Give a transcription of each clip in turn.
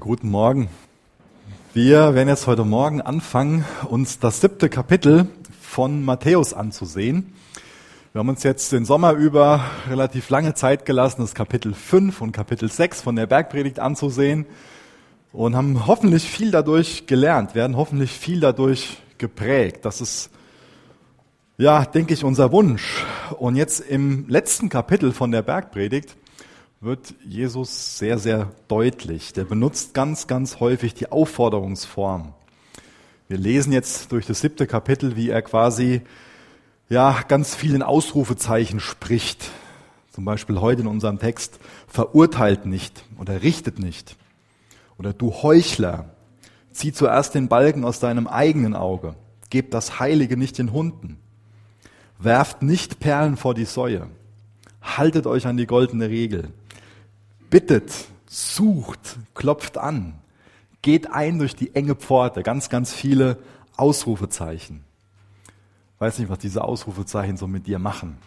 Guten Morgen. Wir werden jetzt heute Morgen anfangen, uns das siebte Kapitel von Matthäus anzusehen. Wir haben uns jetzt den Sommer über relativ lange Zeit gelassen, das Kapitel 5 und Kapitel 6 von der Bergpredigt anzusehen und haben hoffentlich viel dadurch gelernt, werden hoffentlich viel dadurch geprägt. Das ist, ja, denke ich, unser Wunsch. Und jetzt im letzten Kapitel von der Bergpredigt wird Jesus sehr, sehr deutlich. Der benutzt ganz, ganz häufig die Aufforderungsform. Wir lesen jetzt durch das siebte Kapitel, wie er quasi ja, ganz vielen Ausrufezeichen spricht. Zum Beispiel heute in unserem Text, verurteilt nicht oder richtet nicht. Oder du Heuchler, zieh zuerst den Balken aus deinem eigenen Auge. Gebt das Heilige nicht den Hunden. Werft nicht Perlen vor die Säue. Haltet euch an die goldene Regel bittet, sucht, klopft an, geht ein durch die enge Pforte, ganz, ganz viele Ausrufezeichen. Ich weiß nicht, was diese Ausrufezeichen so mit dir machen.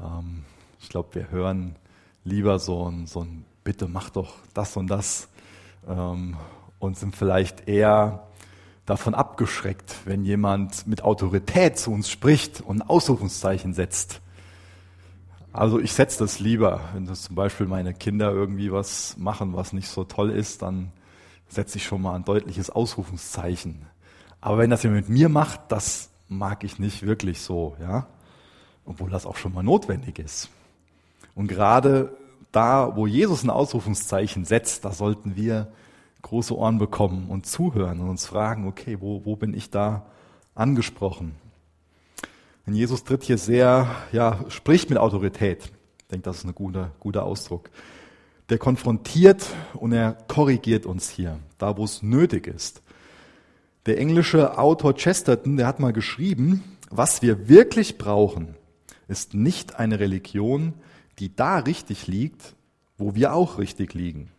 Ähm, ich glaube, wir hören lieber so ein, so ein Bitte mach doch das und das ähm, und sind vielleicht eher davon abgeschreckt, wenn jemand mit Autorität zu uns spricht und ein Ausrufungszeichen setzt. Also ich setze das lieber. Wenn das zum Beispiel meine Kinder irgendwie was machen, was nicht so toll ist, dann setze ich schon mal ein deutliches Ausrufungszeichen. Aber wenn das jemand mit mir macht, das mag ich nicht wirklich so, ja. Obwohl das auch schon mal notwendig ist. Und gerade da, wo Jesus ein Ausrufungszeichen setzt, da sollten wir große Ohren bekommen und zuhören und uns fragen, okay, wo, wo bin ich da angesprochen? Denn Jesus tritt hier sehr, ja, spricht mit Autorität. Ich denke, das ist ein guter, guter Ausdruck. Der konfrontiert und er korrigiert uns hier, da wo es nötig ist. Der englische Autor Chesterton, der hat mal geschrieben, was wir wirklich brauchen, ist nicht eine Religion, die da richtig liegt, wo wir auch richtig liegen.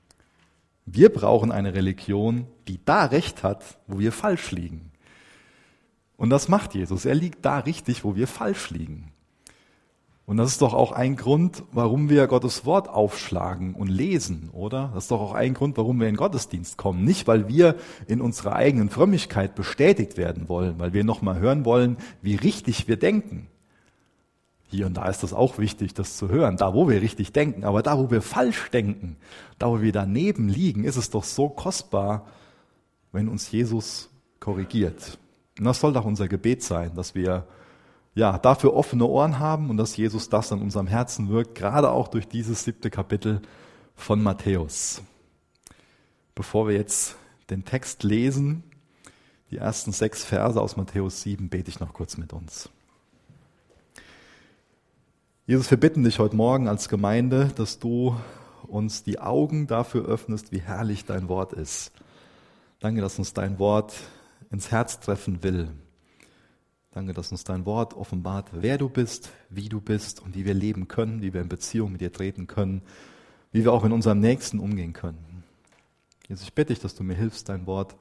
Wir brauchen eine Religion, die da recht hat, wo wir falsch liegen. Und das macht Jesus. Er liegt da richtig, wo wir falsch liegen. Und das ist doch auch ein Grund, warum wir Gottes Wort aufschlagen und lesen, oder? Das ist doch auch ein Grund, warum wir in Gottesdienst kommen. Nicht, weil wir in unserer eigenen Frömmigkeit bestätigt werden wollen, weil wir nochmal hören wollen, wie richtig wir denken. Hier und da ist das auch wichtig, das zu hören, da wo wir richtig denken. Aber da wo wir falsch denken, da wo wir daneben liegen, ist es doch so kostbar, wenn uns Jesus korrigiert. Und das soll doch unser Gebet sein, dass wir ja dafür offene Ohren haben und dass Jesus das an unserem Herzen wirkt, gerade auch durch dieses siebte Kapitel von Matthäus. Bevor wir jetzt den Text lesen, die ersten sechs Verse aus Matthäus 7, bete ich noch kurz mit uns. Jesus, wir bitten dich heute Morgen als Gemeinde, dass du uns die Augen dafür öffnest, wie herrlich dein Wort ist. Danke, dass uns dein Wort ins Herz treffen will. Danke, dass uns dein Wort offenbart, wer du bist, wie du bist und wie wir leben können, wie wir in Beziehung mit dir treten können, wie wir auch in unserem Nächsten umgehen können. Jesus, ich bitte dich, dass du mir hilfst, dein Wort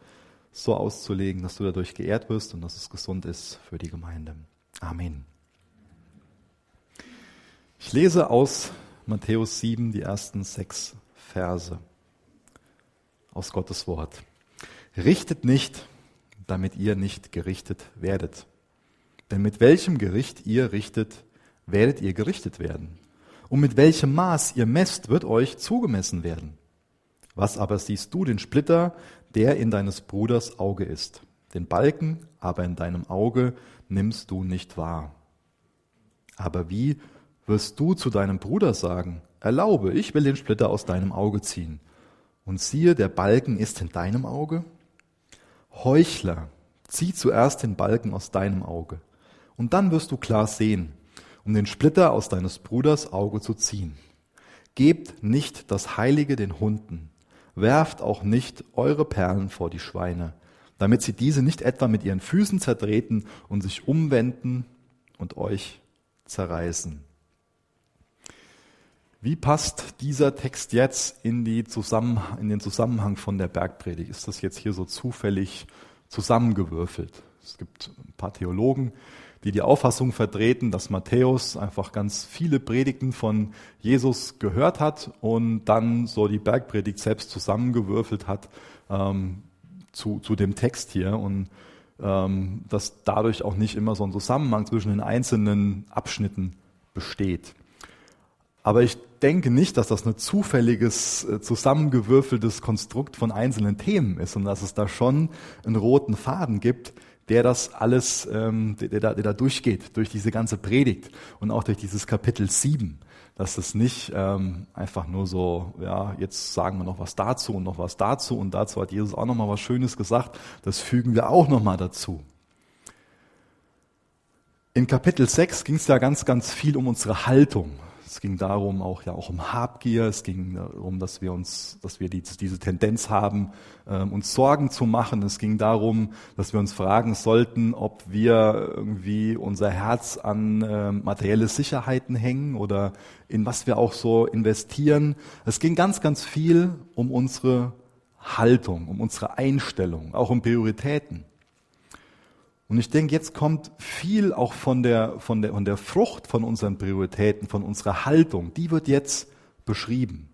so auszulegen, dass du dadurch geehrt wirst und dass es gesund ist für die Gemeinde. Amen. Ich lese aus Matthäus 7 die ersten sechs Verse aus Gottes Wort. Richtet nicht, damit ihr nicht gerichtet werdet. Denn mit welchem Gericht ihr richtet, werdet ihr gerichtet werden. Und mit welchem Maß ihr messt, wird euch zugemessen werden. Was aber siehst du den Splitter, der in deines Bruders Auge ist? Den Balken aber in deinem Auge nimmst du nicht wahr. Aber wie wirst du zu deinem Bruder sagen, erlaube, ich will den Splitter aus deinem Auge ziehen. Und siehe, der Balken ist in deinem Auge? Heuchler, zieh zuerst den Balken aus deinem Auge, und dann wirst du klar sehen, um den Splitter aus deines Bruders Auge zu ziehen. Gebt nicht das Heilige den Hunden, werft auch nicht eure Perlen vor die Schweine, damit sie diese nicht etwa mit ihren Füßen zertreten und sich umwenden und euch zerreißen. Wie passt dieser Text jetzt in, die Zusammenhang, in den Zusammenhang von der Bergpredigt? Ist das jetzt hier so zufällig zusammengewürfelt? Es gibt ein paar Theologen, die die Auffassung vertreten, dass Matthäus einfach ganz viele Predigten von Jesus gehört hat und dann so die Bergpredigt selbst zusammengewürfelt hat ähm, zu, zu dem Text hier und ähm, dass dadurch auch nicht immer so ein Zusammenhang zwischen den einzelnen Abschnitten besteht. Aber ich denke nicht, dass das ein zufälliges, äh, zusammengewürfeltes Konstrukt von einzelnen Themen ist, sondern dass es da schon einen roten Faden gibt, der das alles, ähm, der, der, da, der da durchgeht, durch diese ganze Predigt und auch durch dieses Kapitel 7. Dass es nicht ähm, einfach nur so, ja, jetzt sagen wir noch was dazu und noch was dazu und dazu hat Jesus auch noch mal was Schönes gesagt, das fügen wir auch noch mal dazu. In Kapitel 6 ging es ja ganz, ganz viel um unsere Haltung. Es ging darum auch ja auch um Habgier. Es ging darum, dass wir uns, dass wir die, diese Tendenz haben, ähm, uns Sorgen zu machen. Es ging darum, dass wir uns fragen sollten, ob wir irgendwie unser Herz an äh, materielle Sicherheiten hängen oder in was wir auch so investieren. Es ging ganz, ganz viel um unsere Haltung, um unsere Einstellung, auch um Prioritäten. Und ich denke, jetzt kommt viel auch von der, von der, von der Frucht von unseren Prioritäten, von unserer Haltung, die wird jetzt beschrieben.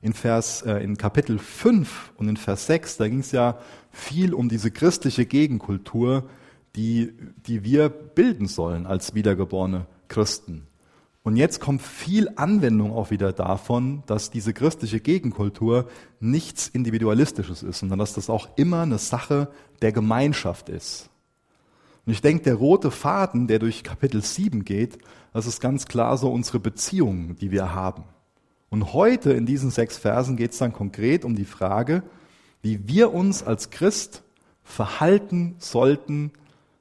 In Vers, äh, in Kapitel 5 und in Vers 6, da ging es ja viel um diese christliche Gegenkultur, die, die wir bilden sollen als wiedergeborene Christen. Und jetzt kommt viel Anwendung auch wieder davon, dass diese christliche Gegenkultur nichts Individualistisches ist, sondern dass das auch immer eine Sache der Gemeinschaft ist. Und ich denke, der rote Faden, der durch Kapitel 7 geht, das ist ganz klar so unsere Beziehungen, die wir haben. Und heute in diesen sechs Versen geht es dann konkret um die Frage, wie wir uns als Christ verhalten sollten,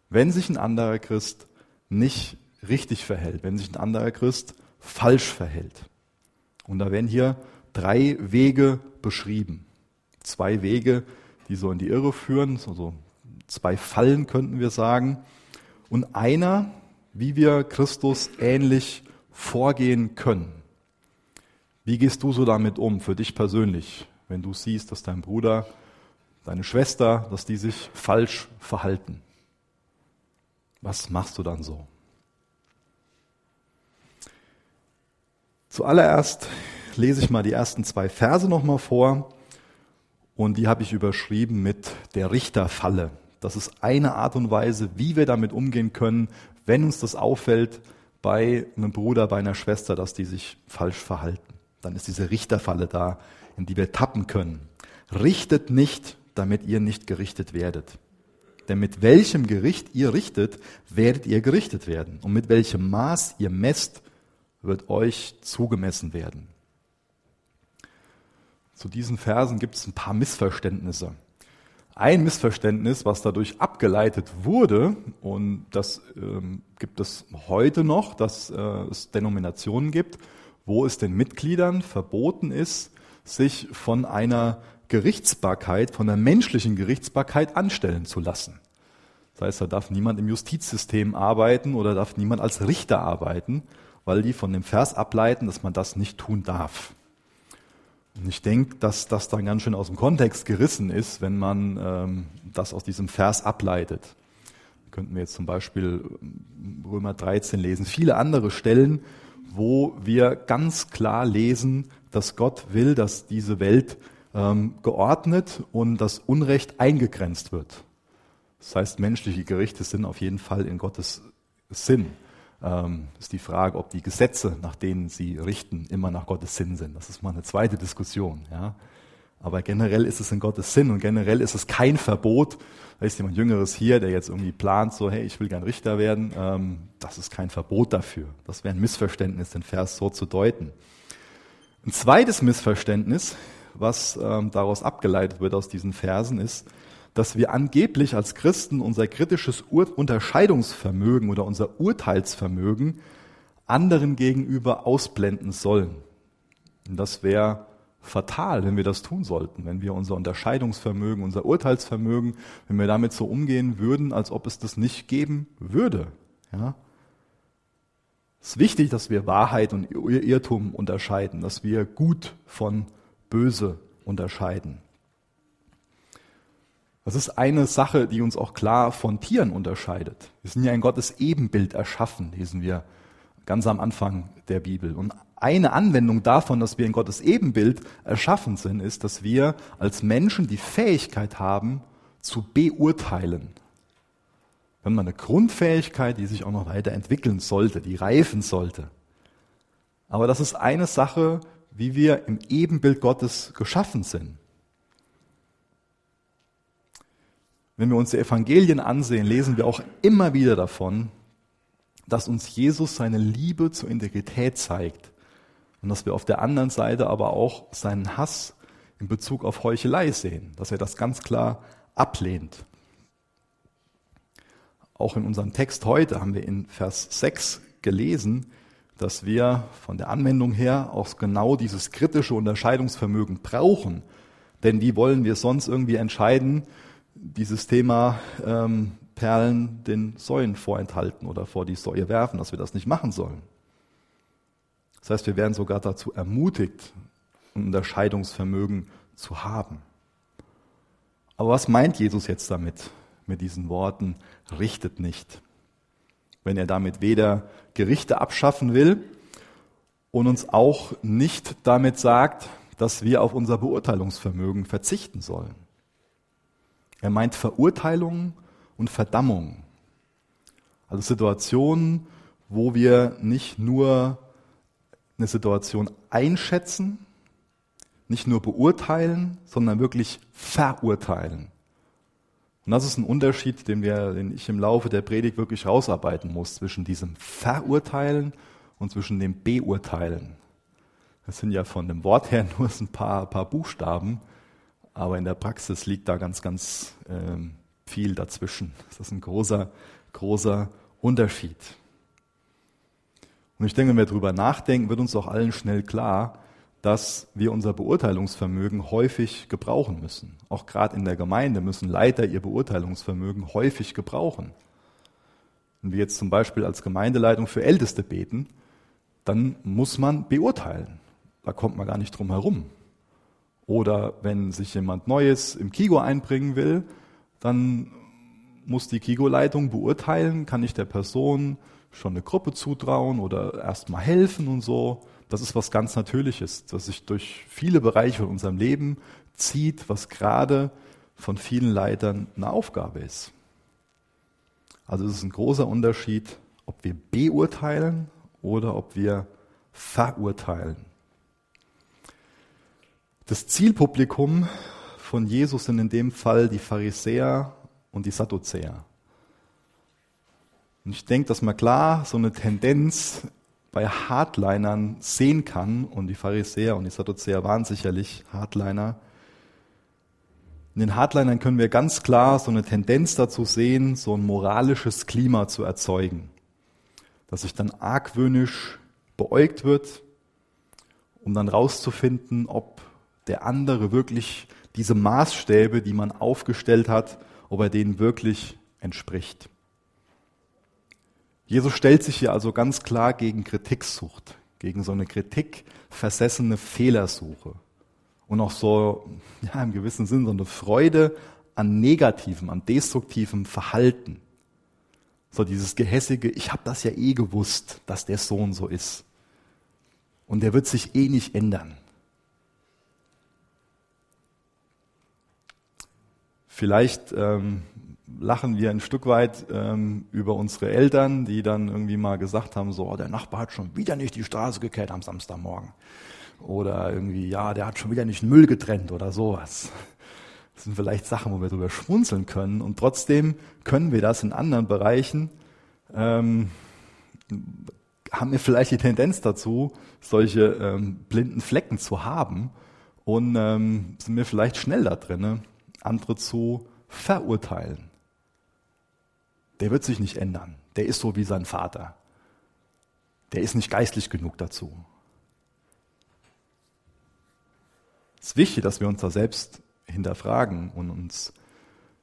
wenn sich ein anderer Christ nicht richtig verhält, wenn sich ein anderer Christ falsch verhält. Und da werden hier drei Wege beschrieben. Zwei Wege, die so in die Irre führen, so zwei Fallen könnten wir sagen, und einer, wie wir Christus ähnlich vorgehen können. Wie gehst du so damit um, für dich persönlich, wenn du siehst, dass dein Bruder, deine Schwester, dass die sich falsch verhalten? Was machst du dann so? Zuallererst lese ich mal die ersten zwei Verse nochmal vor und die habe ich überschrieben mit der Richterfalle. Das ist eine Art und Weise, wie wir damit umgehen können, wenn uns das auffällt bei einem Bruder, bei einer Schwester, dass die sich falsch verhalten. Dann ist diese Richterfalle da, in die wir tappen können. Richtet nicht, damit ihr nicht gerichtet werdet. Denn mit welchem Gericht ihr richtet, werdet ihr gerichtet werden. Und mit welchem Maß ihr messt, wird euch zugemessen werden. Zu diesen Versen gibt es ein paar Missverständnisse. Ein Missverständnis, was dadurch abgeleitet wurde, und das ähm, gibt es heute noch, dass äh, es Denominationen gibt, wo es den Mitgliedern verboten ist, sich von einer Gerichtsbarkeit, von der menschlichen Gerichtsbarkeit anstellen zu lassen. Das heißt, da darf niemand im Justizsystem arbeiten oder darf niemand als Richter arbeiten, weil die von dem Vers ableiten, dass man das nicht tun darf. Ich denke, dass das dann ganz schön aus dem Kontext gerissen ist, wenn man ähm, das aus diesem Vers ableitet. Könnten wir jetzt zum Beispiel ähm, Römer 13 lesen, viele andere Stellen, wo wir ganz klar lesen, dass Gott will, dass diese Welt ähm, geordnet und das Unrecht eingegrenzt wird. Das heißt, menschliche Gerichte sind auf jeden Fall in Gottes Sinn ähm, ist die Frage, ob die Gesetze, nach denen sie richten, immer nach Gottes Sinn sind. Das ist mal eine zweite Diskussion. Ja. Aber generell ist es in Gottes Sinn und generell ist es kein Verbot. Da ist jemand Jüngeres hier, der jetzt irgendwie plant, so, hey, ich will gern Richter werden. Ähm, das ist kein Verbot dafür. Das wäre ein Missverständnis, den Vers so zu deuten. Ein zweites Missverständnis, was ähm, daraus abgeleitet wird aus diesen Versen, ist, dass wir angeblich als Christen unser kritisches Ur Unterscheidungsvermögen oder unser Urteilsvermögen anderen gegenüber ausblenden sollen. Und das wäre fatal, wenn wir das tun sollten, wenn wir unser Unterscheidungsvermögen, unser Urteilsvermögen, wenn wir damit so umgehen würden, als ob es das nicht geben würde. Ja? Es ist wichtig, dass wir Wahrheit und Irrtum unterscheiden, dass wir gut von böse unterscheiden. Das ist eine Sache, die uns auch klar von Tieren unterscheidet. Wir sind ja in Gottes Ebenbild erschaffen, lesen wir ganz am Anfang der Bibel. Und eine Anwendung davon, dass wir in Gottes Ebenbild erschaffen sind, ist, dass wir als Menschen die Fähigkeit haben, zu beurteilen. Wir haben eine Grundfähigkeit, die sich auch noch weiterentwickeln sollte, die reifen sollte. Aber das ist eine Sache, wie wir im Ebenbild Gottes geschaffen sind. Wenn wir uns die Evangelien ansehen, lesen wir auch immer wieder davon, dass uns Jesus seine Liebe zur Integrität zeigt und dass wir auf der anderen Seite aber auch seinen Hass in Bezug auf Heuchelei sehen, dass er das ganz klar ablehnt. Auch in unserem Text heute haben wir in Vers 6 gelesen, dass wir von der Anwendung her auch genau dieses kritische Unterscheidungsvermögen brauchen. Denn wie wollen wir sonst irgendwie entscheiden, dieses Thema ähm, Perlen den Säuen vorenthalten oder vor die Säue werfen, dass wir das nicht machen sollen. Das heißt, wir werden sogar dazu ermutigt, ein Unterscheidungsvermögen zu haben. Aber was meint Jesus jetzt damit, mit diesen Worten, richtet nicht? Wenn er damit weder Gerichte abschaffen will und uns auch nicht damit sagt, dass wir auf unser Beurteilungsvermögen verzichten sollen. Er meint Verurteilung und Verdammung. Also Situationen, wo wir nicht nur eine Situation einschätzen, nicht nur beurteilen, sondern wirklich verurteilen. Und das ist ein Unterschied, den, wir, den ich im Laufe der Predigt wirklich rausarbeiten muss, zwischen diesem Verurteilen und zwischen dem Beurteilen. Das sind ja von dem Wort her nur ein paar, paar Buchstaben, aber in der Praxis liegt da ganz, ganz ähm, viel dazwischen. Das ist ein großer, großer Unterschied. Und ich denke, wenn wir darüber nachdenken, wird uns auch allen schnell klar, dass wir unser Beurteilungsvermögen häufig gebrauchen müssen. Auch gerade in der Gemeinde müssen Leiter ihr Beurteilungsvermögen häufig gebrauchen. Wenn wir jetzt zum Beispiel als Gemeindeleitung für Älteste beten, dann muss man beurteilen. Da kommt man gar nicht drum herum. Oder wenn sich jemand Neues im Kigo einbringen will, dann muss die Kigo-Leitung beurteilen, kann ich der Person schon eine Gruppe zutrauen oder erstmal helfen und so. Das ist was ganz Natürliches, das sich durch viele Bereiche von unserem Leben zieht, was gerade von vielen Leitern eine Aufgabe ist. Also es ist ein großer Unterschied, ob wir beurteilen oder ob wir verurteilen. Das Zielpublikum von Jesus sind in dem Fall die Pharisäer und die Sadduzäer. Und ich denke, dass man klar so eine Tendenz bei Hardlinern sehen kann, und die Pharisäer und die Sadduzäer waren sicherlich Hardliner. In den Hardlinern können wir ganz klar so eine Tendenz dazu sehen, so ein moralisches Klima zu erzeugen, dass sich dann argwöhnisch beäugt wird, um dann rauszufinden, ob der andere wirklich diese Maßstäbe, die man aufgestellt hat, ob er denen wirklich entspricht. Jesus stellt sich hier also ganz klar gegen Kritiksucht, gegen so eine kritikversessene Fehlersuche und auch so, ja, im gewissen Sinn so eine Freude an negativem, an destruktivem Verhalten. So dieses gehässige, ich habe das ja eh gewusst, dass der Sohn so ist. Und der wird sich eh nicht ändern. Vielleicht ähm, lachen wir ein Stück weit ähm, über unsere Eltern, die dann irgendwie mal gesagt haben, so, der Nachbar hat schon wieder nicht die Straße gekehrt am Samstagmorgen. Oder irgendwie, ja, der hat schon wieder nicht Müll getrennt oder sowas. Das sind vielleicht Sachen, wo wir drüber schmunzeln können. Und trotzdem können wir das in anderen Bereichen, ähm, haben wir vielleicht die Tendenz dazu, solche ähm, blinden Flecken zu haben und ähm, sind wir vielleicht schnell da drin, andere zu verurteilen. Der wird sich nicht ändern. Der ist so wie sein Vater. Der ist nicht geistlich genug dazu. Es ist wichtig, dass wir uns da selbst hinterfragen und uns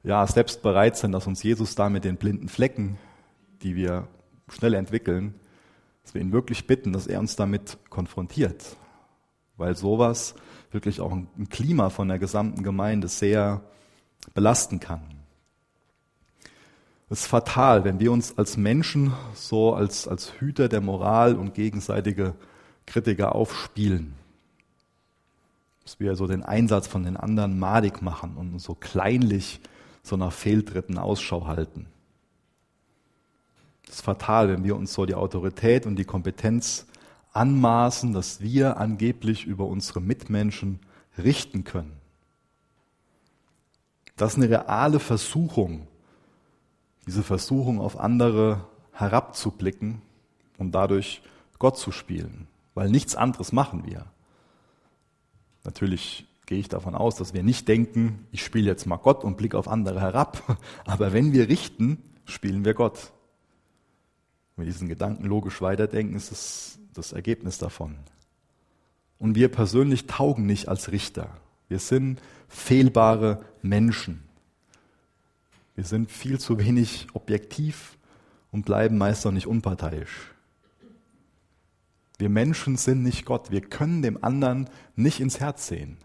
ja selbst bereit sind, dass uns Jesus da mit den blinden Flecken, die wir schnell entwickeln, dass wir ihn wirklich bitten, dass er uns damit konfrontiert. Weil sowas wirklich auch ein Klima von der gesamten Gemeinde sehr belasten kann. Es ist fatal, wenn wir uns als Menschen so als, als Hüter der Moral und gegenseitige Kritiker aufspielen. Dass wir so den Einsatz von den anderen madig machen und so kleinlich so nach Fehltritten Ausschau halten. Es ist fatal, wenn wir uns so die Autorität und die Kompetenz anmaßen, dass wir angeblich über unsere Mitmenschen richten können. Das ist eine reale Versuchung, diese Versuchung auf andere herabzublicken und dadurch Gott zu spielen, weil nichts anderes machen wir. Natürlich gehe ich davon aus, dass wir nicht denken, ich spiele jetzt mal Gott und blicke auf andere herab, aber wenn wir richten, spielen wir Gott. Wenn wir diesen Gedanken logisch weiterdenken, ist es das Ergebnis davon. Und wir persönlich taugen nicht als Richter. Wir sind fehlbare Menschen. Wir sind viel zu wenig objektiv und bleiben meist auch nicht unparteiisch. Wir Menschen sind nicht Gott. Wir können dem anderen nicht ins Herz sehen.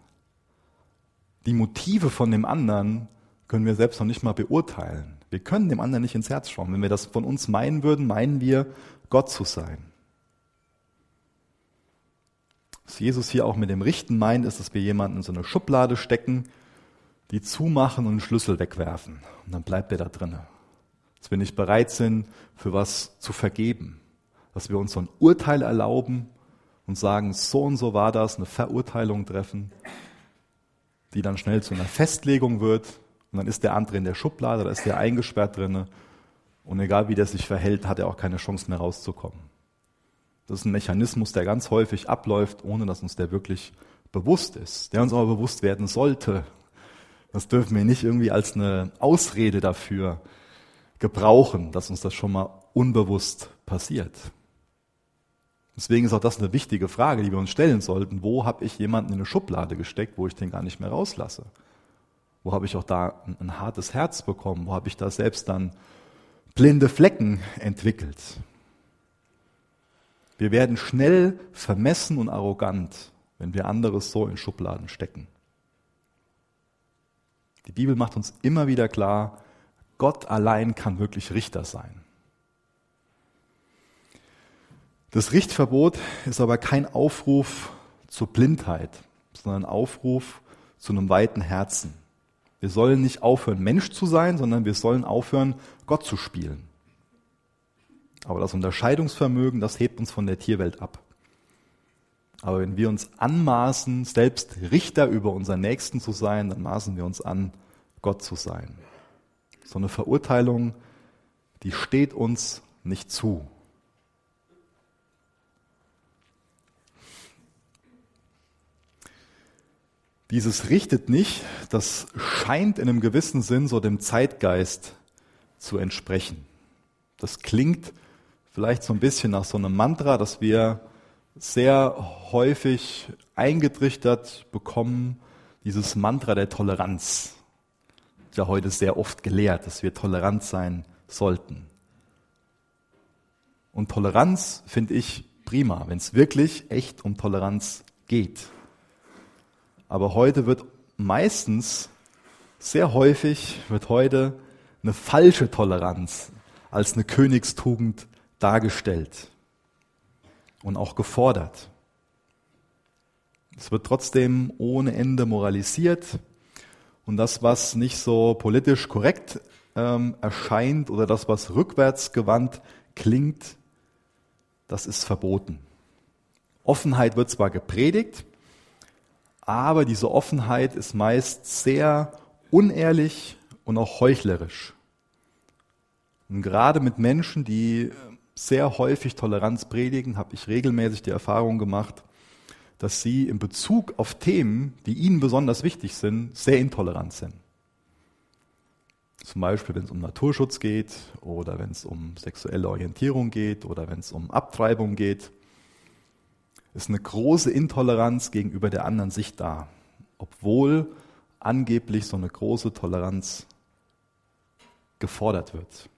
Die Motive von dem anderen können wir selbst noch nicht mal beurteilen. Wir können dem anderen nicht ins Herz schauen. Wenn wir das von uns meinen würden, meinen wir, Gott zu sein. Was Jesus hier auch mit dem Richten meint, ist, dass wir jemanden in so eine Schublade stecken die zumachen und einen Schlüssel wegwerfen. Und dann bleibt er da drinnen. Dass wir nicht bereit sind, für was zu vergeben. Dass wir uns so ein Urteil erlauben und sagen, so und so war das, eine Verurteilung treffen, die dann schnell zu einer Festlegung wird. Und dann ist der andere in der Schublade, da ist der eingesperrt drinnen. Und egal wie der sich verhält, hat er auch keine Chance mehr rauszukommen. Das ist ein Mechanismus, der ganz häufig abläuft, ohne dass uns der wirklich bewusst ist, der uns aber bewusst werden sollte, das dürfen wir nicht irgendwie als eine Ausrede dafür gebrauchen, dass uns das schon mal unbewusst passiert. Deswegen ist auch das eine wichtige Frage, die wir uns stellen sollten. Wo habe ich jemanden in eine Schublade gesteckt, wo ich den gar nicht mehr rauslasse? Wo habe ich auch da ein, ein hartes Herz bekommen? Wo habe ich da selbst dann blinde Flecken entwickelt? Wir werden schnell vermessen und arrogant, wenn wir anderes so in Schubladen stecken. Die Bibel macht uns immer wieder klar, Gott allein kann wirklich Richter sein. Das Richtverbot ist aber kein Aufruf zur Blindheit, sondern ein Aufruf zu einem weiten Herzen. Wir sollen nicht aufhören, Mensch zu sein, sondern wir sollen aufhören, Gott zu spielen. Aber das Unterscheidungsvermögen, das hebt uns von der Tierwelt ab. Aber wenn wir uns anmaßen, selbst Richter über unseren Nächsten zu sein, dann maßen wir uns an, Gott zu sein. So eine Verurteilung, die steht uns nicht zu. Dieses richtet nicht, das scheint in einem gewissen Sinn so dem Zeitgeist zu entsprechen. Das klingt vielleicht so ein bisschen nach so einem Mantra, das wir sehr häufig eingetrichtert bekommen, dieses Mantra der Toleranz. Ja, heute sehr oft gelehrt, dass wir tolerant sein sollten. Und Toleranz finde ich prima, wenn es wirklich echt um Toleranz geht. Aber heute wird meistens, sehr häufig wird heute eine falsche Toleranz als eine Königstugend dargestellt und auch gefordert. Es wird trotzdem ohne Ende moralisiert und das, was nicht so politisch korrekt ähm, erscheint oder das, was rückwärtsgewandt klingt, das ist verboten. Offenheit wird zwar gepredigt, aber diese Offenheit ist meist sehr unehrlich und auch heuchlerisch. Und gerade mit Menschen, die sehr häufig Toleranz predigen, habe ich regelmäßig die Erfahrung gemacht, dass sie in Bezug auf Themen, die ihnen besonders wichtig sind, sehr intolerant sind. Zum Beispiel, wenn es um Naturschutz geht oder wenn es um sexuelle Orientierung geht oder wenn es um Abtreibung geht, ist eine große Intoleranz gegenüber der anderen Sicht da, obwohl angeblich so eine große Toleranz gefordert wird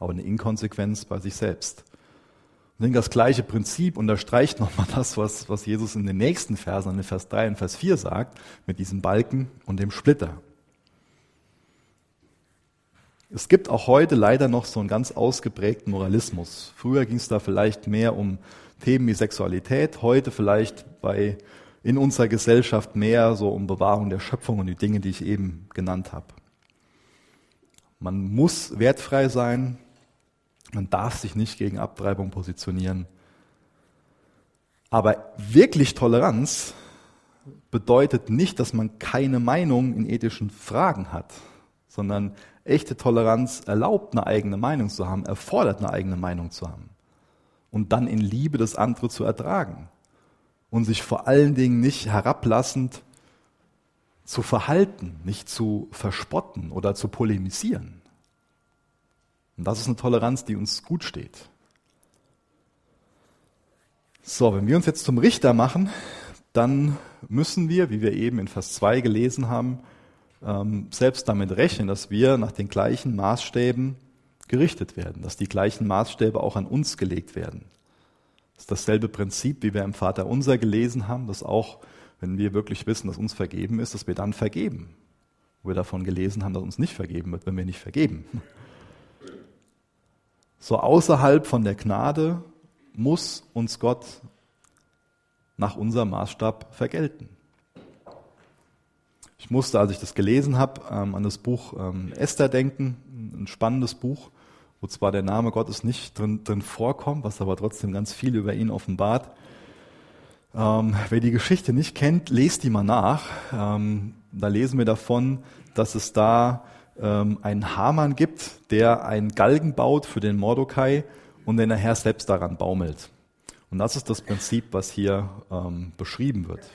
aber eine Inkonsequenz bei sich selbst. Ich denke, das gleiche Prinzip unterstreicht nochmal das, was, was Jesus in den nächsten Versen, in Vers 3 und Vers 4 sagt, mit diesem Balken und dem Splitter. Es gibt auch heute leider noch so einen ganz ausgeprägten Moralismus. Früher ging es da vielleicht mehr um Themen wie Sexualität, heute vielleicht bei in unserer Gesellschaft mehr so um Bewahrung der Schöpfung und die Dinge, die ich eben genannt habe. Man muss wertfrei sein, man darf sich nicht gegen Abtreibung positionieren. Aber wirklich Toleranz bedeutet nicht, dass man keine Meinung in ethischen Fragen hat, sondern echte Toleranz erlaubt, eine eigene Meinung zu haben, erfordert eine eigene Meinung zu haben. Und dann in Liebe das andere zu ertragen. Und sich vor allen Dingen nicht herablassend zu verhalten, nicht zu verspotten oder zu polemisieren. Und das ist eine Toleranz, die uns gut steht. So, wenn wir uns jetzt zum Richter machen, dann müssen wir, wie wir eben in Vers 2 gelesen haben, ähm, selbst damit rechnen, dass wir nach den gleichen Maßstäben gerichtet werden, dass die gleichen Maßstäbe auch an uns gelegt werden. Das ist dasselbe Prinzip, wie wir im Vater unser gelesen haben, dass auch, wenn wir wirklich wissen, dass uns vergeben ist, dass wir dann vergeben. Wo wir davon gelesen haben, dass uns nicht vergeben wird, wenn wir nicht vergeben. So außerhalb von der Gnade muss uns Gott nach unserem Maßstab vergelten. Ich musste, als ich das gelesen habe, ähm, an das Buch ähm, Esther denken, ein spannendes Buch, wo zwar der Name Gottes nicht drin, drin vorkommt, was aber trotzdem ganz viel über ihn offenbart. Ähm, wer die Geschichte nicht kennt, lest die mal nach. Ähm, da lesen wir davon, dass es da ähm, einen Hamann gibt, der einen Galgen baut für den Mordokai und den nachher selbst daran baumelt. Und das ist das Prinzip, was hier ähm, beschrieben wird.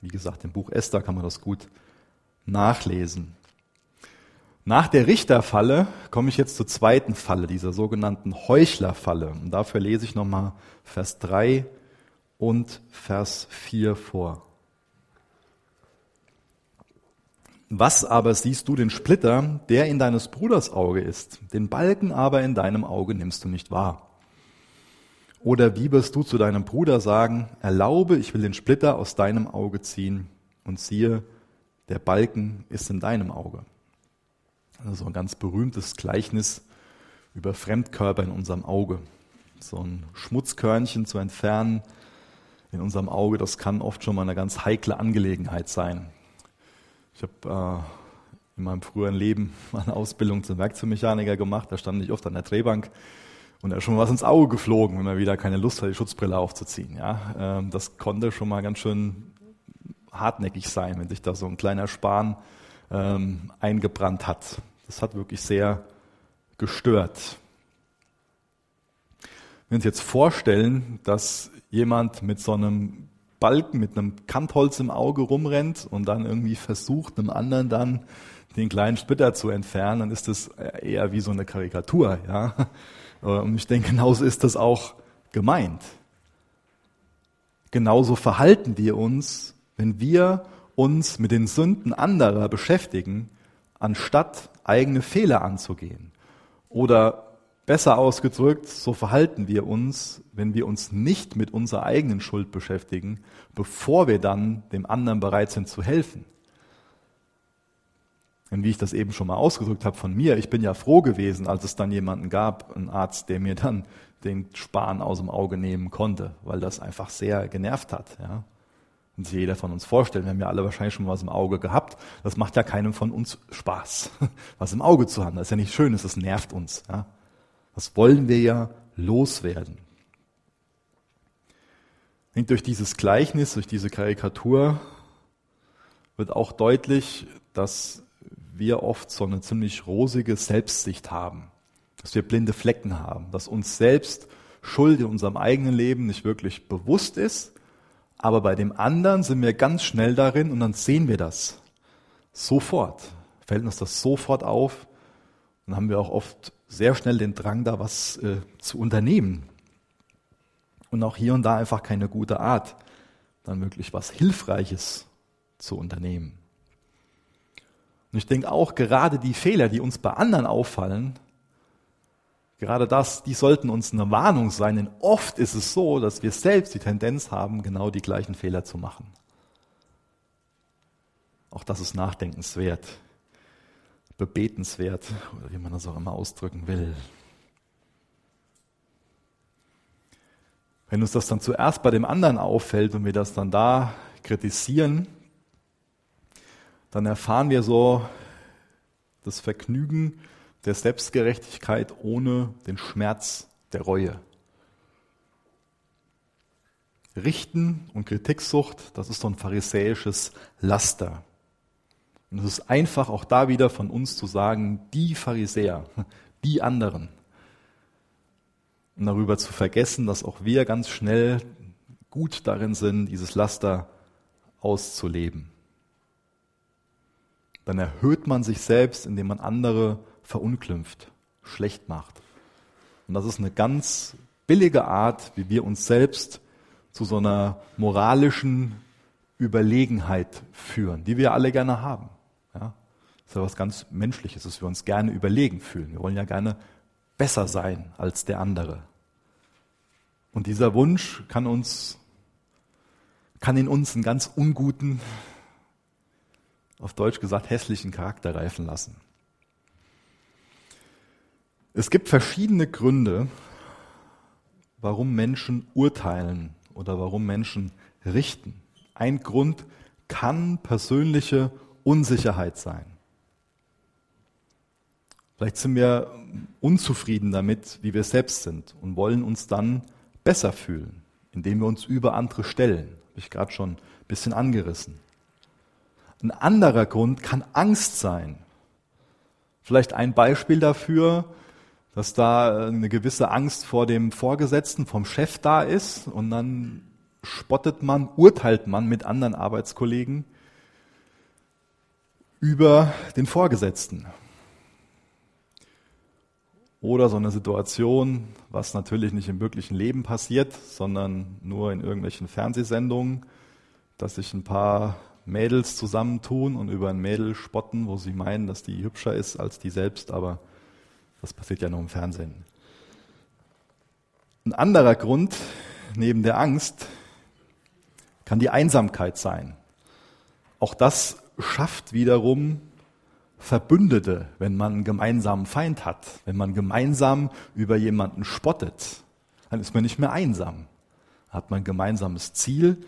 Wie gesagt, im Buch Esther kann man das gut nachlesen. Nach der Richterfalle komme ich jetzt zur zweiten Falle, dieser sogenannten Heuchlerfalle. Und dafür lese ich nochmal Vers 3 und Vers 4 vor. Was aber siehst du den Splitter, der in deines Bruders Auge ist, den Balken aber in deinem Auge nimmst du nicht wahr? Oder wie wirst du zu deinem Bruder sagen, erlaube, ich will den Splitter aus deinem Auge ziehen und siehe, der Balken ist in deinem Auge. Also ein ganz berühmtes Gleichnis über Fremdkörper in unserem Auge. So ein Schmutzkörnchen zu entfernen in unserem Auge, das kann oft schon mal eine ganz heikle Angelegenheit sein. Ich habe äh, in meinem früheren Leben eine Ausbildung zum Werkzeugmechaniker gemacht, da stand ich oft an der Drehbank und da ist schon was ins Auge geflogen, wenn man wieder keine Lust hat, die Schutzbrille aufzuziehen. Ja, ähm, das konnte schon mal ganz schön hartnäckig sein, wenn sich da so ein kleiner Span ähm, eingebrannt hat. Das hat wirklich sehr gestört. Wenn Sie jetzt vorstellen, dass jemand mit so einem Balken, mit einem Kantholz im Auge rumrennt und dann irgendwie versucht, einem anderen dann den kleinen Splitter zu entfernen, dann ist das eher wie so eine Karikatur, ja. Und ich denke, genauso ist das auch gemeint. Genauso verhalten wir uns, wenn wir uns mit den Sünden anderer beschäftigen, anstatt eigene Fehler anzugehen. Oder besser ausgedrückt, so verhalten wir uns, wenn wir uns nicht mit unserer eigenen Schuld beschäftigen, bevor wir dann dem anderen bereit sind zu helfen. Und wie ich das eben schon mal ausgedrückt habe von mir, ich bin ja froh gewesen, als es dann jemanden gab, einen Arzt, der mir dann den Span aus dem Auge nehmen konnte, weil das einfach sehr genervt hat. Ja. Sich jeder von uns vorstellen, wir haben ja alle wahrscheinlich schon was im Auge gehabt. Das macht ja keinem von uns Spaß, was im Auge zu haben. Das ist ja nicht schön, das nervt uns. Ja. Das wollen wir ja loswerden. Und durch dieses Gleichnis, durch diese Karikatur wird auch deutlich, dass wir oft so eine ziemlich rosige Selbstsicht haben, dass wir blinde Flecken haben, dass uns selbst Schuld in unserem eigenen Leben nicht wirklich bewusst ist, aber bei dem anderen sind wir ganz schnell darin und dann sehen wir das sofort, fällt uns das sofort auf und haben wir auch oft sehr schnell den Drang, da was äh, zu unternehmen. Und auch hier und da einfach keine gute Art, dann wirklich was Hilfreiches zu unternehmen. Und ich denke auch gerade die Fehler, die uns bei anderen auffallen, gerade das, die sollten uns eine Warnung sein, denn oft ist es so, dass wir selbst die Tendenz haben, genau die gleichen Fehler zu machen. Auch das ist nachdenkenswert. bebetenswert oder wie man das auch immer ausdrücken will. Wenn uns das dann zuerst bei dem anderen auffällt und wir das dann da kritisieren, dann erfahren wir so das Vergnügen der Selbstgerechtigkeit ohne den Schmerz der Reue. Richten und Kritiksucht, das ist so ein pharisäisches Laster. Und es ist einfach auch da wieder von uns zu sagen, die Pharisäer, die anderen, und darüber zu vergessen, dass auch wir ganz schnell gut darin sind, dieses Laster auszuleben. Dann erhöht man sich selbst, indem man andere verunglimpft, schlecht macht. Und das ist eine ganz billige Art, wie wir uns selbst zu so einer moralischen Überlegenheit führen, die wir alle gerne haben. Ja? Das ist ja was ganz Menschliches, dass wir uns gerne überlegen fühlen. Wir wollen ja gerne besser sein als der andere. Und dieser Wunsch kann uns, kann in uns einen ganz unguten, auf Deutsch gesagt hässlichen Charakter reifen lassen. Es gibt verschiedene Gründe, warum Menschen urteilen oder warum Menschen richten. Ein Grund kann persönliche Unsicherheit sein. Vielleicht sind wir unzufrieden damit, wie wir selbst sind und wollen uns dann besser fühlen, indem wir uns über andere stellen. Habe ich gerade schon ein bisschen angerissen. Ein anderer Grund kann Angst sein. Vielleicht ein Beispiel dafür, dass da eine gewisse Angst vor dem Vorgesetzten, vom Chef da ist und dann spottet man, urteilt man mit anderen Arbeitskollegen über den Vorgesetzten. Oder so eine Situation, was natürlich nicht im wirklichen Leben passiert, sondern nur in irgendwelchen Fernsehsendungen, dass sich ein paar Mädels zusammentun und über ein Mädel spotten, wo sie meinen, dass die hübscher ist als die selbst, aber das passiert ja nur im Fernsehen. Ein anderer Grund neben der Angst kann die Einsamkeit sein. Auch das schafft wiederum Verbündete, wenn man einen gemeinsamen Feind hat, wenn man gemeinsam über jemanden spottet, dann ist man nicht mehr einsam. Hat man ein gemeinsames Ziel,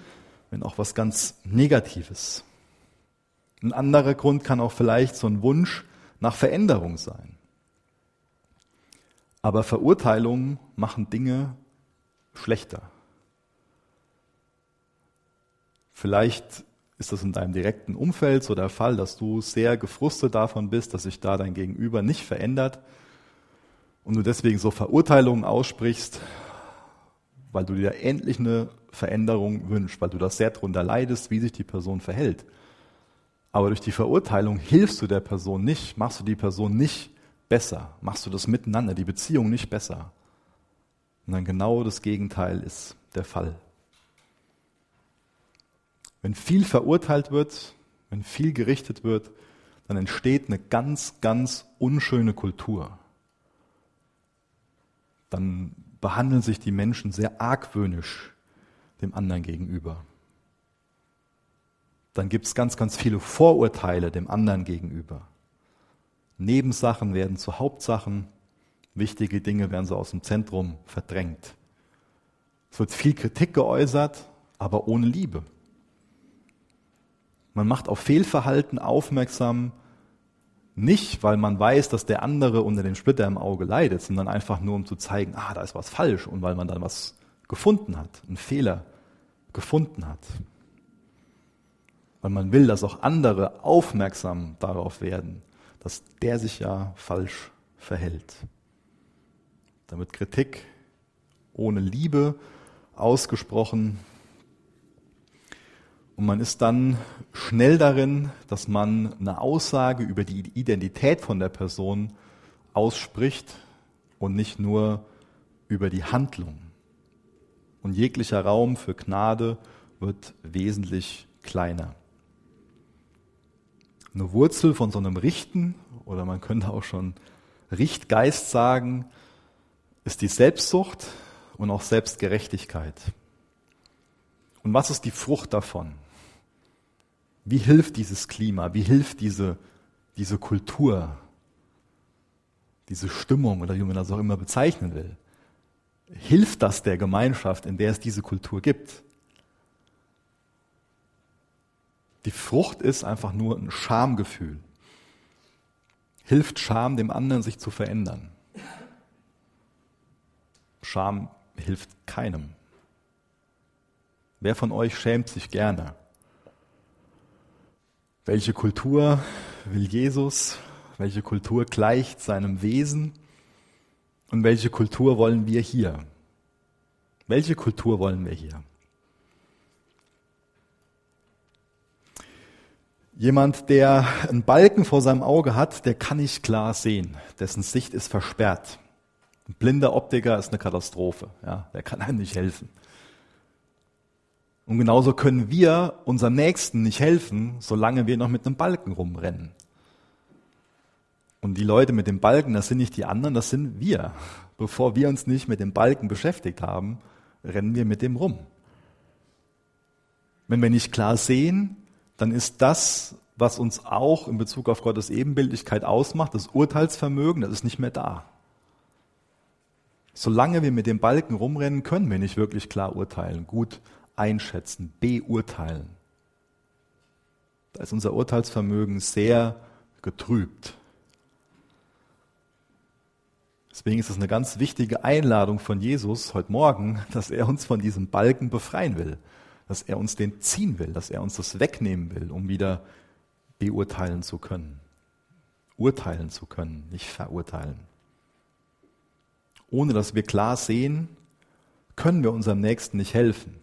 wenn auch was ganz Negatives. Ein anderer Grund kann auch vielleicht so ein Wunsch nach Veränderung sein. Aber Verurteilungen machen Dinge schlechter. Vielleicht ist das in deinem direkten Umfeld so der Fall, dass du sehr gefrustet davon bist, dass sich da dein Gegenüber nicht verändert und du deswegen so Verurteilungen aussprichst, weil du dir endlich eine Veränderung wünschst, weil du das sehr darunter leidest, wie sich die Person verhält. Aber durch die Verurteilung hilfst du der Person nicht, machst du die Person nicht besser, machst du das miteinander, die Beziehung nicht besser. Und dann genau das Gegenteil ist der Fall. Wenn viel verurteilt wird, wenn viel gerichtet wird, dann entsteht eine ganz, ganz unschöne Kultur. Dann behandeln sich die Menschen sehr argwöhnisch dem anderen gegenüber. Dann gibt es ganz, ganz viele Vorurteile dem anderen gegenüber. Nebensachen werden zu Hauptsachen, wichtige Dinge werden so aus dem Zentrum verdrängt. Es wird viel Kritik geäußert, aber ohne Liebe. Man macht auf Fehlverhalten aufmerksam, nicht weil man weiß, dass der andere unter dem Splitter im Auge leidet, sondern einfach nur um zu zeigen, ah, da ist was falsch und weil man dann was gefunden hat, einen Fehler gefunden hat. Weil man will, dass auch andere aufmerksam darauf werden, dass der sich ja falsch verhält. Damit Kritik ohne Liebe ausgesprochen und man ist dann schnell darin, dass man eine Aussage über die Identität von der Person ausspricht und nicht nur über die Handlung. Und jeglicher Raum für Gnade wird wesentlich kleiner. Eine Wurzel von so einem Richten, oder man könnte auch schon Richtgeist sagen, ist die Selbstsucht und auch Selbstgerechtigkeit. Und was ist die Frucht davon? Wie hilft dieses Klima? Wie hilft diese, diese Kultur, diese Stimmung oder wie man das auch immer bezeichnen will, hilft das der Gemeinschaft, in der es diese Kultur gibt? Die Frucht ist einfach nur ein Schamgefühl. Hilft Scham dem anderen, sich zu verändern? Scham hilft keinem. Wer von euch schämt sich gerne? Welche Kultur will Jesus? Welche Kultur gleicht seinem Wesen? Und welche Kultur wollen wir hier? Welche Kultur wollen wir hier? Jemand, der einen Balken vor seinem Auge hat, der kann nicht klar sehen. Dessen Sicht ist versperrt. Ein blinder Optiker ist eine Katastrophe. Ja, der kann einem nicht helfen. Und genauso können wir unserem Nächsten nicht helfen, solange wir noch mit einem Balken rumrennen. Und die Leute mit dem Balken, das sind nicht die anderen, das sind wir. Bevor wir uns nicht mit dem Balken beschäftigt haben, rennen wir mit dem rum. Wenn wir nicht klar sehen, dann ist das, was uns auch in Bezug auf Gottes Ebenbildlichkeit ausmacht, das Urteilsvermögen, das ist nicht mehr da. Solange wir mit dem Balken rumrennen, können wir nicht wirklich klar urteilen, gut einschätzen, beurteilen. Da ist unser Urteilsvermögen sehr getrübt. Deswegen ist es eine ganz wichtige Einladung von Jesus heute Morgen, dass er uns von diesem Balken befreien will, dass er uns den ziehen will, dass er uns das wegnehmen will, um wieder beurteilen zu können, urteilen zu können, nicht verurteilen. Ohne dass wir klar sehen, können wir unserem Nächsten nicht helfen.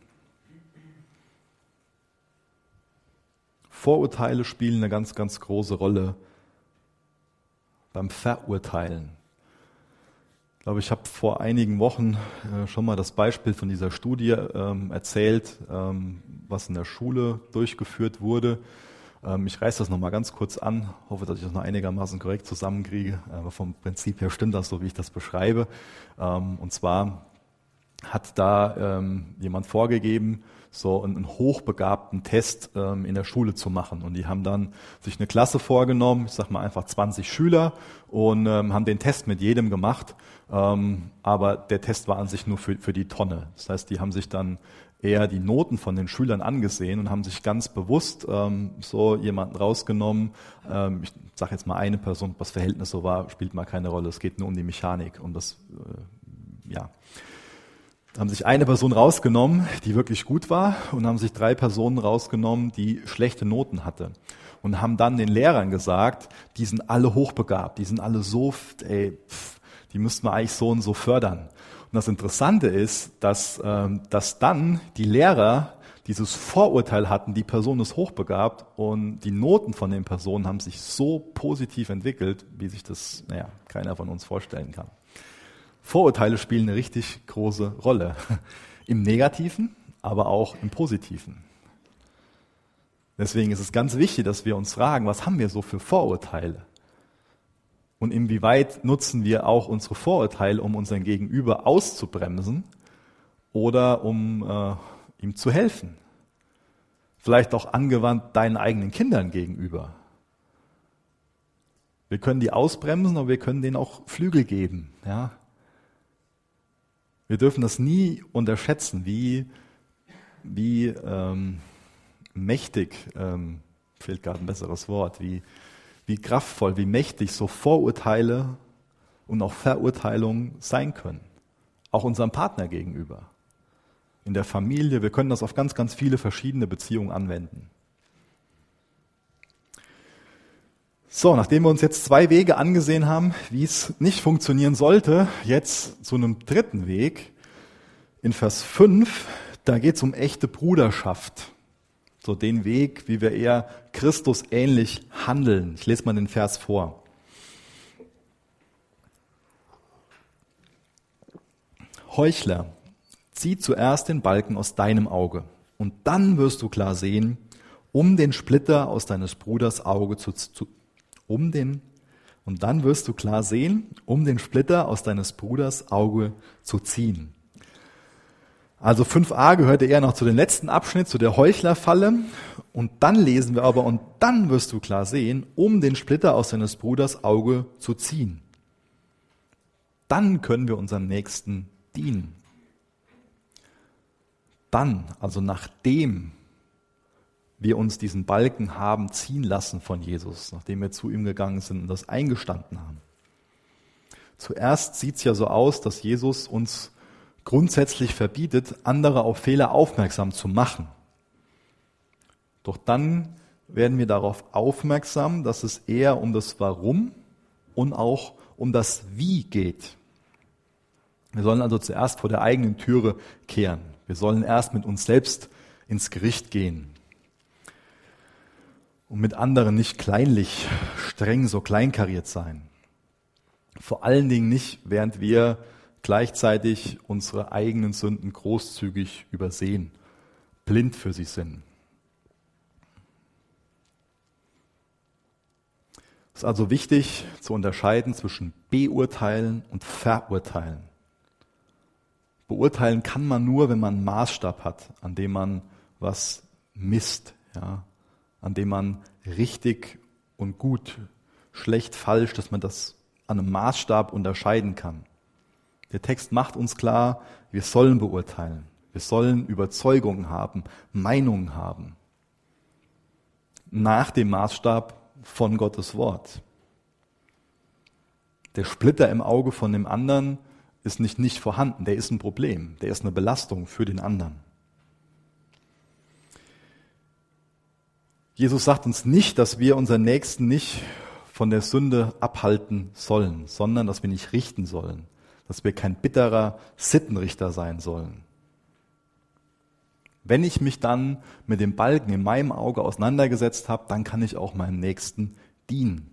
Vorurteile spielen eine ganz, ganz große Rolle beim Verurteilen. Ich glaube, ich habe vor einigen Wochen äh, schon mal das Beispiel von dieser Studie ähm, erzählt, ähm, was in der Schule durchgeführt wurde. Ähm, ich reiße das nochmal ganz kurz an, hoffe, dass ich das noch einigermaßen korrekt zusammenkriege, aber vom Prinzip her stimmt das so, wie ich das beschreibe. Und zwar hat da jemand vorgegeben, so einen hochbegabten Test ähm, in der Schule zu machen. Und die haben dann sich eine Klasse vorgenommen, ich sag mal einfach 20 Schüler und ähm, haben den Test mit jedem gemacht. Ähm, aber der Test war an sich nur für, für die Tonne. Das heißt, die haben sich dann eher die Noten von den Schülern angesehen und haben sich ganz bewusst ähm, so jemanden rausgenommen. Ähm, ich sage jetzt mal eine Person, was Verhältnis so war, spielt mal keine Rolle. Es geht nur um die Mechanik, um das, äh, ja haben sich eine Person rausgenommen, die wirklich gut war, und haben sich drei Personen rausgenommen, die schlechte Noten hatte. Und haben dann den Lehrern gesagt, die sind alle hochbegabt, die sind alle so, ey, pff, die müssten wir eigentlich so und so fördern. Und das Interessante ist, dass, ähm, dass dann die Lehrer dieses Vorurteil hatten, die Person ist hochbegabt und die Noten von den Personen haben sich so positiv entwickelt, wie sich das, naja, keiner von uns vorstellen kann. Vorurteile spielen eine richtig große Rolle. Im Negativen, aber auch im Positiven. Deswegen ist es ganz wichtig, dass wir uns fragen, was haben wir so für Vorurteile? Und inwieweit nutzen wir auch unsere Vorurteile, um unseren Gegenüber auszubremsen oder um äh, ihm zu helfen? Vielleicht auch angewandt deinen eigenen Kindern gegenüber. Wir können die ausbremsen, aber wir können denen auch Flügel geben. Ja? Wir dürfen das nie unterschätzen, wie, wie ähm, mächtig, ähm, fehlt gerade ein besseres Wort, wie, wie kraftvoll, wie mächtig so Vorurteile und auch Verurteilungen sein können. Auch unserem Partner gegenüber. In der Familie, wir können das auf ganz, ganz viele verschiedene Beziehungen anwenden. So, nachdem wir uns jetzt zwei Wege angesehen haben, wie es nicht funktionieren sollte, jetzt zu einem dritten Weg. In Vers 5, da geht es um echte Bruderschaft. So den Weg, wie wir eher Christus ähnlich handeln. Ich lese mal den Vers vor. Heuchler, zieh zuerst den Balken aus deinem Auge und dann wirst du klar sehen, um den Splitter aus deines Bruders Auge zu, zu, um den, und dann wirst du klar sehen, um den Splitter aus deines Bruders Auge zu ziehen. Also 5a gehörte eher noch zu dem letzten Abschnitt, zu der Heuchlerfalle. Und dann lesen wir aber, und dann wirst du klar sehen, um den Splitter aus deines Bruders Auge zu ziehen. dann können wir unserem Nächsten dienen. Dann, also nachdem wir uns diesen Balken haben ziehen lassen von Jesus, nachdem wir zu ihm gegangen sind und das eingestanden haben. Zuerst sieht es ja so aus, dass Jesus uns grundsätzlich verbietet, andere auf Fehler aufmerksam zu machen. Doch dann werden wir darauf aufmerksam, dass es eher um das Warum und auch um das Wie geht. Wir sollen also zuerst vor der eigenen Türe kehren. Wir sollen erst mit uns selbst ins Gericht gehen. Und mit anderen nicht kleinlich, streng, so kleinkariert sein. Vor allen Dingen nicht, während wir gleichzeitig unsere eigenen Sünden großzügig übersehen, blind für sie sind. Es ist also wichtig zu unterscheiden zwischen beurteilen und verurteilen. Beurteilen kann man nur, wenn man einen Maßstab hat, an dem man was misst, ja, an dem man richtig und gut, schlecht, falsch, dass man das an einem Maßstab unterscheiden kann. Der Text macht uns klar, wir sollen beurteilen. Wir sollen Überzeugungen haben, Meinungen haben. Nach dem Maßstab von Gottes Wort. Der Splitter im Auge von dem anderen ist nicht nicht vorhanden, der ist ein Problem, der ist eine Belastung für den anderen. Jesus sagt uns nicht, dass wir unseren Nächsten nicht von der Sünde abhalten sollen, sondern dass wir nicht richten sollen, dass wir kein bitterer Sittenrichter sein sollen. Wenn ich mich dann mit dem Balken in meinem Auge auseinandergesetzt habe, dann kann ich auch meinem Nächsten dienen.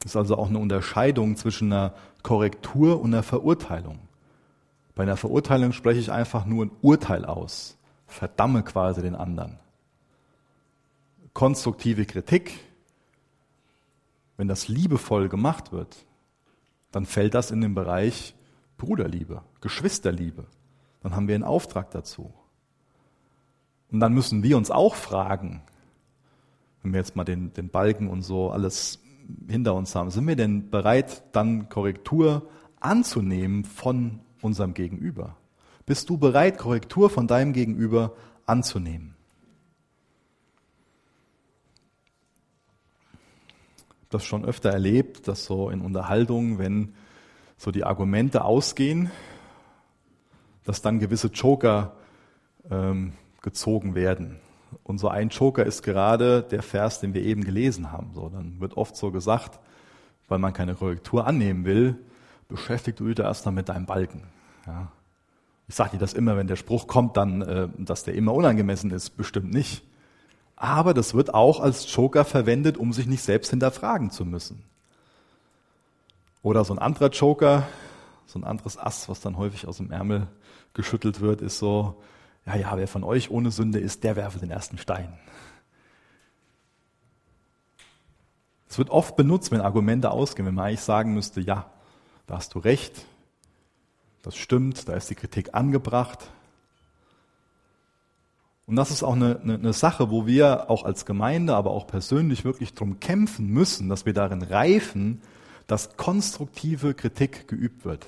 Das ist also auch eine Unterscheidung zwischen einer Korrektur und einer Verurteilung. Bei einer Verurteilung spreche ich einfach nur ein Urteil aus, verdamme quasi den anderen. Konstruktive Kritik, wenn das liebevoll gemacht wird, dann fällt das in den Bereich Bruderliebe, Geschwisterliebe. Dann haben wir einen Auftrag dazu. Und dann müssen wir uns auch fragen, wenn wir jetzt mal den, den Balken und so alles hinter uns haben, sind wir denn bereit, dann Korrektur anzunehmen von unserem Gegenüber? Bist du bereit, Korrektur von deinem Gegenüber anzunehmen? Ich habe das schon öfter erlebt, dass so in Unterhaltungen, wenn so die Argumente ausgehen, dass dann gewisse Joker ähm, gezogen werden. Und so ein Joker ist gerade der Vers, den wir eben gelesen haben. So, dann wird oft so gesagt, weil man keine Korrektur annehmen will, beschäftigt du dich erstmal mit deinem Balken. Ja. Ich sage dir das immer, wenn der Spruch kommt, dann, äh, dass der immer unangemessen ist, bestimmt nicht. Aber das wird auch als Joker verwendet, um sich nicht selbst hinterfragen zu müssen. Oder so ein anderer Joker, so ein anderes Ass, was dann häufig aus dem Ärmel geschüttelt wird, ist so, ja, ja, wer von euch ohne Sünde ist, der werfe den ersten Stein. Es wird oft benutzt, wenn Argumente ausgehen, wenn man eigentlich sagen müsste, ja, da hast du recht, das stimmt, da ist die Kritik angebracht. Und das ist auch eine, eine, eine Sache, wo wir auch als Gemeinde, aber auch persönlich wirklich drum kämpfen müssen, dass wir darin reifen, dass konstruktive Kritik geübt wird.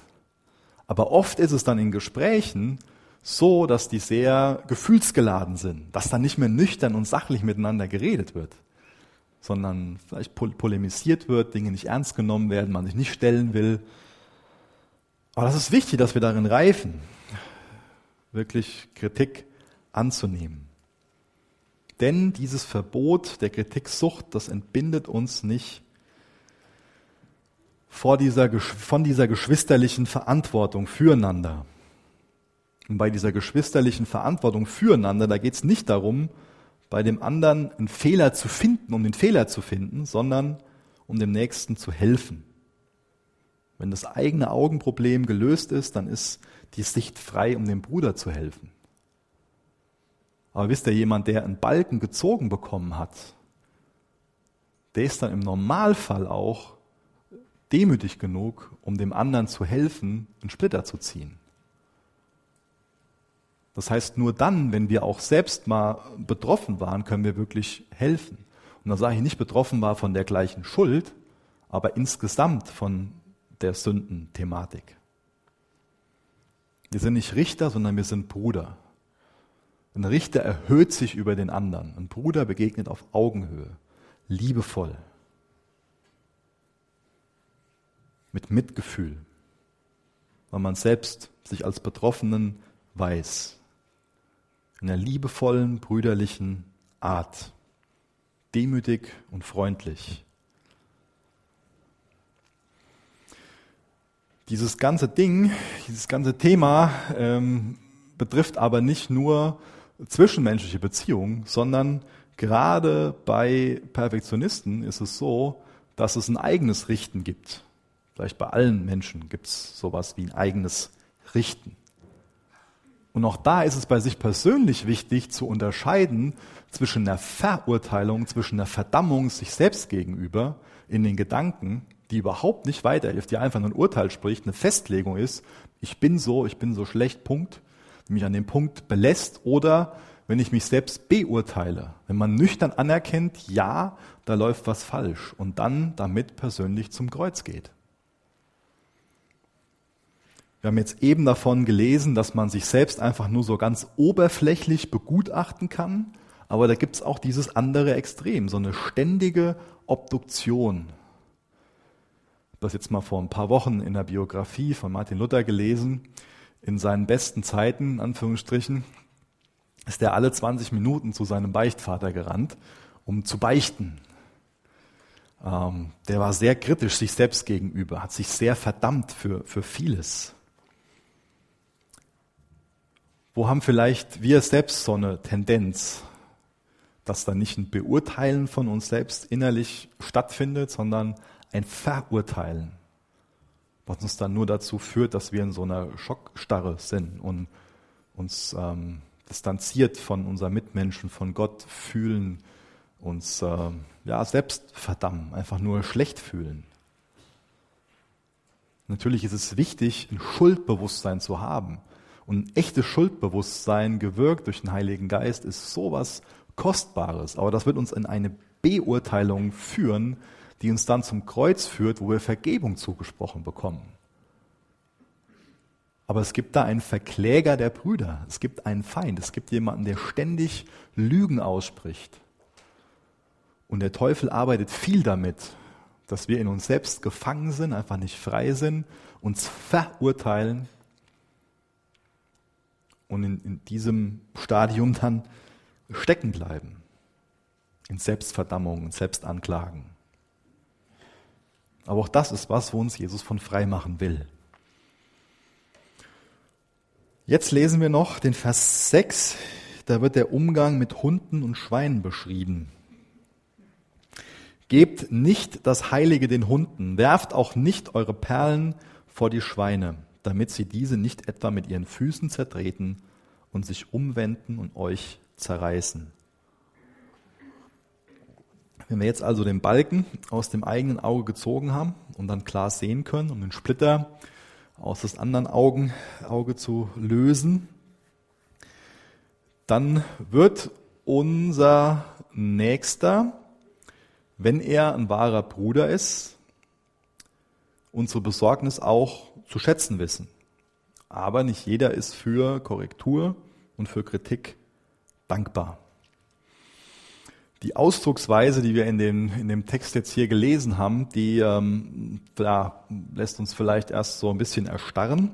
Aber oft ist es dann in Gesprächen so, dass die sehr gefühlsgeladen sind, dass dann nicht mehr nüchtern und sachlich miteinander geredet wird, sondern vielleicht polemisiert wird, Dinge nicht ernst genommen werden, man sich nicht stellen will. Aber das ist wichtig, dass wir darin reifen, wirklich Kritik anzunehmen. Denn dieses Verbot der Kritiksucht, das entbindet uns nicht vor dieser, von dieser geschwisterlichen Verantwortung füreinander. Und bei dieser geschwisterlichen Verantwortung füreinander, da geht es nicht darum, bei dem anderen einen Fehler zu finden, um den Fehler zu finden, sondern um dem Nächsten zu helfen. Wenn das eigene Augenproblem gelöst ist, dann ist die Sicht frei, um dem Bruder zu helfen. Aber wisst ihr, jemand, der einen Balken gezogen bekommen hat, der ist dann im Normalfall auch demütig genug, um dem anderen zu helfen, einen Splitter zu ziehen. Das heißt, nur dann, wenn wir auch selbst mal betroffen waren, können wir wirklich helfen. Und da sage ich nicht betroffen war von der gleichen Schuld, aber insgesamt von der Sündenthematik. Wir sind nicht Richter, sondern wir sind Bruder. Ein Richter erhöht sich über den anderen. Ein Bruder begegnet auf Augenhöhe, liebevoll, mit Mitgefühl, weil man selbst sich als Betroffenen weiß. In einer liebevollen, brüderlichen Art. Demütig und freundlich. Dieses ganze Ding, dieses ganze Thema ähm, betrifft aber nicht nur zwischenmenschliche Beziehungen, sondern gerade bei Perfektionisten ist es so, dass es ein eigenes Richten gibt. Vielleicht bei allen Menschen gibt es sowas wie ein eigenes Richten. Und auch da ist es bei sich persönlich wichtig zu unterscheiden zwischen einer Verurteilung, zwischen einer Verdammung sich selbst gegenüber in den Gedanken, die überhaupt nicht weiterhilft, die einfach nur ein Urteil spricht, eine Festlegung ist, ich bin so, ich bin so schlecht, Punkt, mich an dem Punkt belässt oder wenn ich mich selbst beurteile, wenn man nüchtern anerkennt, ja, da läuft was falsch und dann damit persönlich zum Kreuz geht. Wir haben jetzt eben davon gelesen, dass man sich selbst einfach nur so ganz oberflächlich begutachten kann, aber da gibt es auch dieses andere Extrem, so eine ständige Obduktion. Ich habe das jetzt mal vor ein paar Wochen in der Biografie von Martin Luther gelesen. In seinen besten Zeiten, in Anführungsstrichen, ist er alle 20 Minuten zu seinem Beichtvater gerannt, um zu beichten. Ähm, der war sehr kritisch sich selbst gegenüber, hat sich sehr verdammt für, für vieles. Wo haben vielleicht wir selbst so eine Tendenz, dass da nicht ein Beurteilen von uns selbst innerlich stattfindet, sondern ein Verurteilen, was uns dann nur dazu führt, dass wir in so einer Schockstarre sind und uns ähm, distanziert von unseren Mitmenschen, von Gott fühlen, uns äh, ja selbst verdammen, einfach nur schlecht fühlen. Natürlich ist es wichtig, ein Schuldbewusstsein zu haben. Und echtes Schuldbewusstsein, gewirkt durch den Heiligen Geist, ist sowas Kostbares. Aber das wird uns in eine Beurteilung führen, die uns dann zum Kreuz führt, wo wir Vergebung zugesprochen bekommen. Aber es gibt da einen Verkläger der Brüder. Es gibt einen Feind. Es gibt jemanden, der ständig Lügen ausspricht. Und der Teufel arbeitet viel damit, dass wir in uns selbst gefangen sind, einfach nicht frei sind, uns verurteilen und in, in diesem Stadium dann stecken bleiben. In Selbstverdammung und Selbstanklagen. Aber auch das ist was, wo uns Jesus von frei machen will. Jetzt lesen wir noch den Vers 6, da wird der Umgang mit Hunden und Schweinen beschrieben. Gebt nicht das Heilige den Hunden, werft auch nicht eure Perlen vor die Schweine damit sie diese nicht etwa mit ihren Füßen zertreten und sich umwenden und euch zerreißen. Wenn wir jetzt also den Balken aus dem eigenen Auge gezogen haben und dann klar sehen können, um den Splitter aus des anderen Augen, Auge zu lösen, dann wird unser Nächster, wenn er ein wahrer Bruder ist, unsere Besorgnis auch zu schätzen wissen. Aber nicht jeder ist für Korrektur und für Kritik dankbar. Die Ausdrucksweise, die wir in, den, in dem Text jetzt hier gelesen haben, die ähm, ja, lässt uns vielleicht erst so ein bisschen erstarren.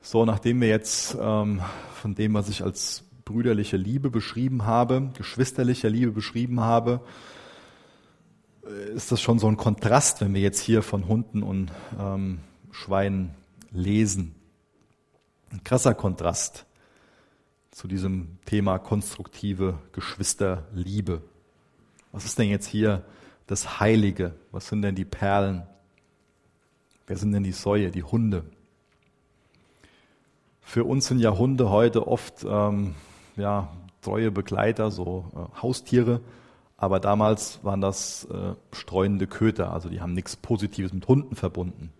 So, nachdem wir jetzt ähm, von dem, was ich als brüderliche Liebe beschrieben habe, geschwisterliche Liebe beschrieben habe, ist das schon so ein Kontrast, wenn wir jetzt hier von Hunden und ähm, Schwein lesen. Ein krasser Kontrast zu diesem Thema konstruktive Geschwisterliebe. Was ist denn jetzt hier das Heilige? Was sind denn die Perlen? Wer sind denn die Säue, die Hunde? Für uns sind ja Hunde heute oft ähm, ja, treue Begleiter, so äh, Haustiere, aber damals waren das äh, streunende Köter, also die haben nichts Positives mit Hunden verbunden.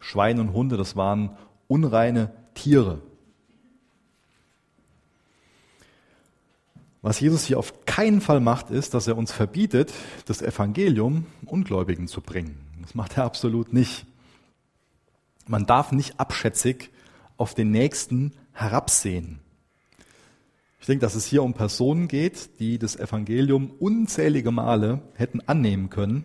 Schweine und Hunde, das waren unreine Tiere. Was Jesus hier auf keinen Fall macht, ist, dass er uns verbietet, das Evangelium Ungläubigen zu bringen. Das macht er absolut nicht. Man darf nicht abschätzig auf den Nächsten herabsehen. Ich denke, dass es hier um Personen geht, die das Evangelium unzählige Male hätten annehmen können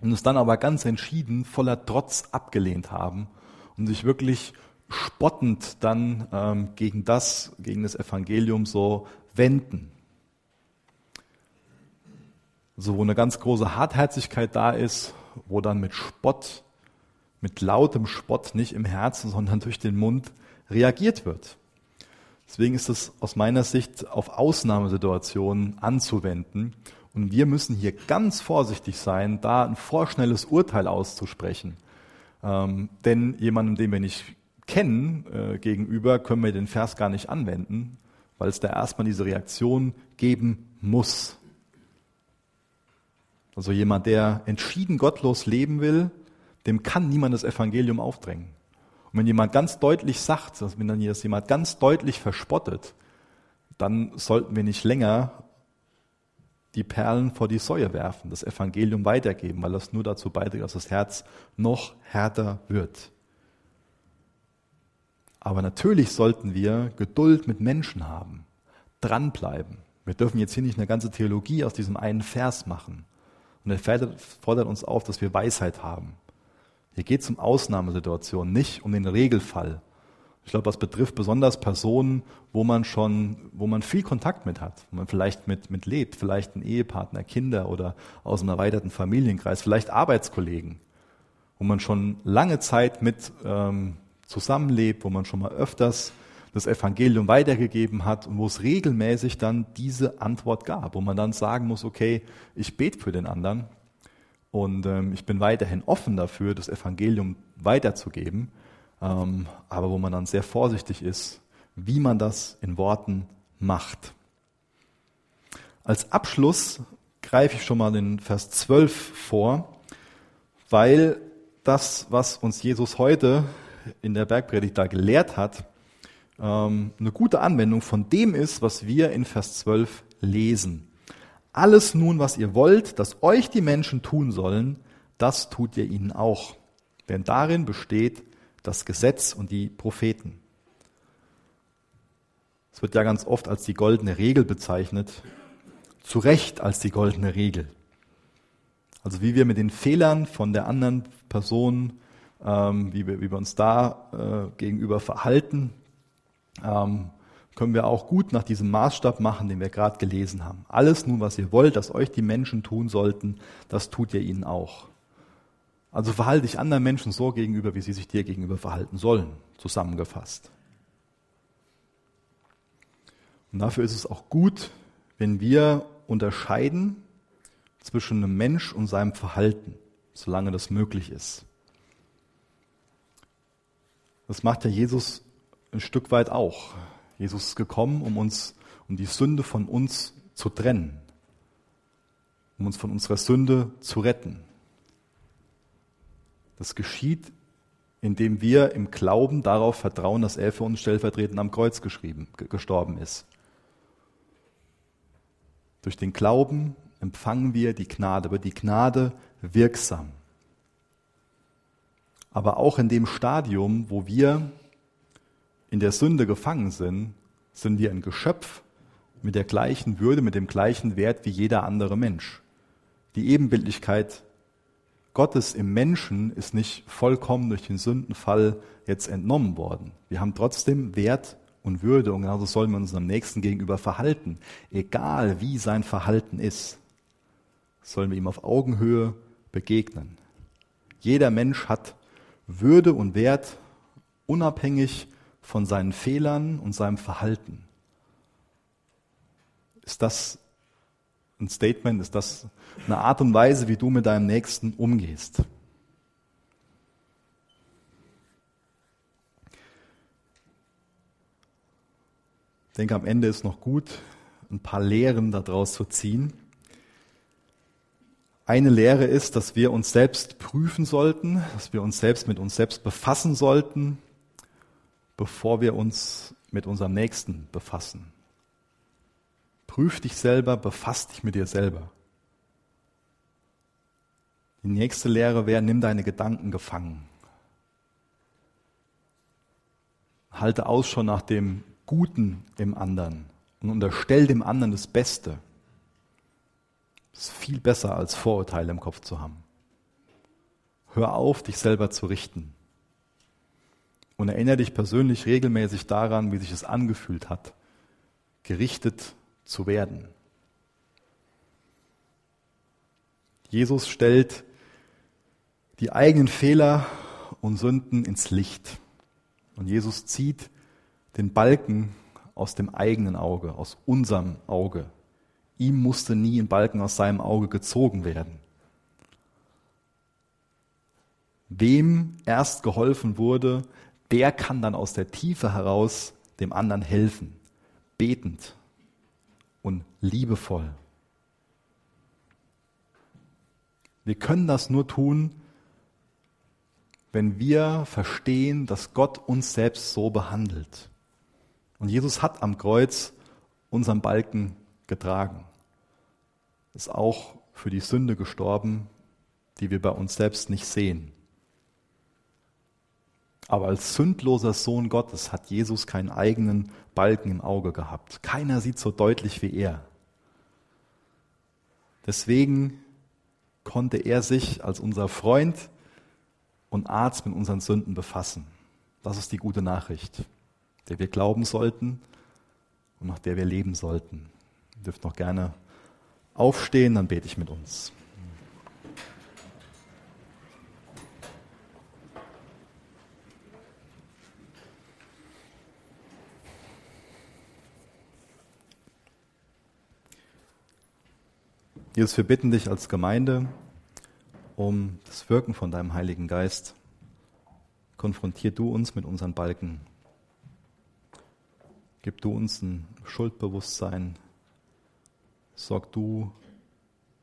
und es dann aber ganz entschieden voller Trotz abgelehnt haben und sich wirklich spottend dann ähm, gegen das, gegen das Evangelium so wenden. So, wo eine ganz große Hartherzigkeit da ist, wo dann mit Spott, mit lautem Spott, nicht im Herzen, sondern durch den Mund reagiert wird. Deswegen ist es aus meiner Sicht auf Ausnahmesituationen anzuwenden. Und wir müssen hier ganz vorsichtig sein, da ein vorschnelles Urteil auszusprechen. Ähm, denn jemandem, den wir nicht kennen, äh, gegenüber, können wir den Vers gar nicht anwenden, weil es da erstmal diese Reaktion geben muss. Also jemand, der entschieden gottlos leben will, dem kann niemand das Evangelium aufdrängen. Und wenn jemand ganz deutlich sagt, wenn dann das jemand ganz deutlich verspottet, dann sollten wir nicht länger die Perlen vor die Säue werfen, das Evangelium weitergeben, weil das nur dazu beiträgt, dass das Herz noch härter wird. Aber natürlich sollten wir Geduld mit Menschen haben, dranbleiben. Wir dürfen jetzt hier nicht eine ganze Theologie aus diesem einen Vers machen. Und er fordert uns auf, dass wir Weisheit haben. Hier geht es um Ausnahmesituationen, nicht um den Regelfall. Ich glaube, das betrifft besonders Personen, wo man schon, wo man viel Kontakt mit hat, wo man vielleicht mit, mit lebt, vielleicht ein Ehepartner, Kinder oder aus einem erweiterten Familienkreis, vielleicht Arbeitskollegen, wo man schon lange Zeit mit ähm, zusammenlebt, wo man schon mal öfters das Evangelium weitergegeben hat und wo es regelmäßig dann diese Antwort gab, wo man dann sagen muss, okay, ich bete für den anderen und ähm, ich bin weiterhin offen dafür, das Evangelium weiterzugeben, ähm, aber wo man dann sehr vorsichtig ist, wie man das in Worten macht. Als Abschluss greife ich schon mal den Vers 12 vor, weil das, was uns Jesus heute in der Bergpredigt da gelehrt hat, ähm, eine gute Anwendung von dem ist, was wir in Vers 12 lesen. Alles nun, was ihr wollt, dass euch die Menschen tun sollen, das tut ihr ihnen auch. Denn darin besteht das Gesetz und die Propheten. Es wird ja ganz oft als die goldene Regel bezeichnet, zu Recht als die goldene Regel. Also wie wir mit den Fehlern von der anderen Person ähm, wie, wir, wie wir uns da äh, gegenüber verhalten, ähm, können wir auch gut nach diesem Maßstab machen, den wir gerade gelesen haben. Alles nun, was ihr wollt, dass euch die Menschen tun sollten, das tut ihr ihnen auch. Also verhalte dich anderen Menschen so gegenüber, wie sie sich dir gegenüber verhalten sollen, zusammengefasst. Und dafür ist es auch gut, wenn wir unterscheiden zwischen einem Mensch und seinem Verhalten, solange das möglich ist. Das macht ja Jesus ein Stück weit auch. Jesus ist gekommen, um uns, um die Sünde von uns zu trennen, um uns von unserer Sünde zu retten. Das geschieht, indem wir im Glauben darauf vertrauen, dass er für uns stellvertretend am Kreuz geschrieben, gestorben ist. Durch den Glauben empfangen wir die Gnade, wird die Gnade wirksam aber auch in dem Stadium, wo wir in der Sünde gefangen sind, sind wir ein Geschöpf mit der gleichen Würde, mit dem gleichen Wert wie jeder andere Mensch. Die Ebenbildlichkeit Gottes im Menschen ist nicht vollkommen durch den Sündenfall jetzt entnommen worden. Wir haben trotzdem Wert und Würde und genauso sollen wir unserem Nächsten gegenüber verhalten. Egal wie sein Verhalten ist, sollen wir ihm auf Augenhöhe begegnen. Jeder Mensch hat würde und Wert unabhängig von seinen Fehlern und seinem Verhalten. Ist das ein Statement? Ist das eine Art und Weise, wie du mit deinem Nächsten umgehst? Ich denke, am Ende ist noch gut, ein paar Lehren daraus zu ziehen. Eine Lehre ist, dass wir uns selbst prüfen sollten, dass wir uns selbst mit uns selbst befassen sollten, bevor wir uns mit unserem Nächsten befassen. Prüf dich selber, befass dich mit dir selber. Die nächste Lehre wäre, nimm deine Gedanken gefangen. halte Ausschau nach dem Guten im anderen und unterstell dem anderen das Beste. Das ist viel besser als Vorurteile im Kopf zu haben. Hör auf, dich selber zu richten. Und erinnere dich persönlich regelmäßig daran, wie sich es angefühlt hat, gerichtet zu werden. Jesus stellt die eigenen Fehler und Sünden ins Licht. Und Jesus zieht den Balken aus dem eigenen Auge, aus unserem Auge. Ihm musste nie ein Balken aus seinem Auge gezogen werden. Wem erst geholfen wurde, der kann dann aus der Tiefe heraus dem anderen helfen, betend und liebevoll. Wir können das nur tun, wenn wir verstehen, dass Gott uns selbst so behandelt. Und Jesus hat am Kreuz unseren Balken getragen, ist auch für die Sünde gestorben, die wir bei uns selbst nicht sehen. Aber als sündloser Sohn Gottes hat Jesus keinen eigenen Balken im Auge gehabt. Keiner sieht so deutlich wie er. Deswegen konnte er sich als unser Freund und Arzt mit unseren Sünden befassen. Das ist die gute Nachricht, der wir glauben sollten und nach der wir leben sollten. Ihr dürft noch gerne aufstehen, dann bete ich mit uns. Jesus, wir bitten dich als Gemeinde um das Wirken von deinem Heiligen Geist. Konfrontier du uns mit unseren Balken. Gib du uns ein Schuldbewusstsein. Sorg du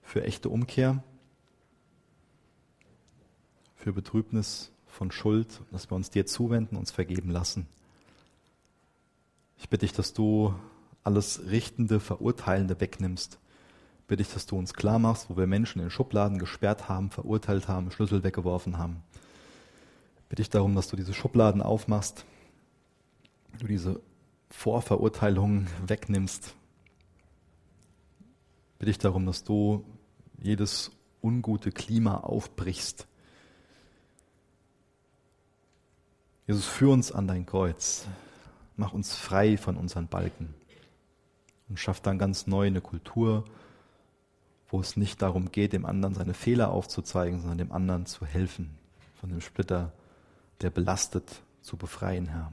für echte Umkehr, für Betrübnis von Schuld, dass wir uns dir zuwenden, uns vergeben lassen. Ich bitte dich, dass du alles Richtende, Verurteilende wegnimmst bitte ich, dass du uns klar machst, wo wir Menschen in Schubladen gesperrt haben, verurteilt haben, Schlüssel weggeworfen haben. Bitte ich darum, dass du diese Schubladen aufmachst, du diese Vorverurteilungen wegnimmst. Bitte ich darum, dass du jedes ungute Klima aufbrichst. Jesus, führ uns an dein Kreuz. Mach uns frei von unseren Balken und schaff dann ganz neu eine Kultur, wo es nicht darum geht, dem anderen seine Fehler aufzuzeigen, sondern dem anderen zu helfen, von dem Splitter, der belastet, zu befreien, Herr.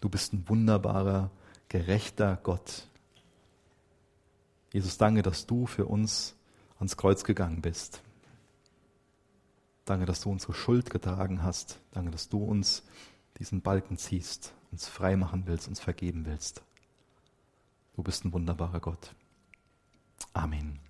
Du bist ein wunderbarer, gerechter Gott. Jesus, danke, dass du für uns ans Kreuz gegangen bist. Danke, dass du unsere Schuld getragen hast. Danke, dass du uns diesen Balken ziehst, uns frei machen willst, uns vergeben willst. Du bist ein wunderbarer Gott. Amen.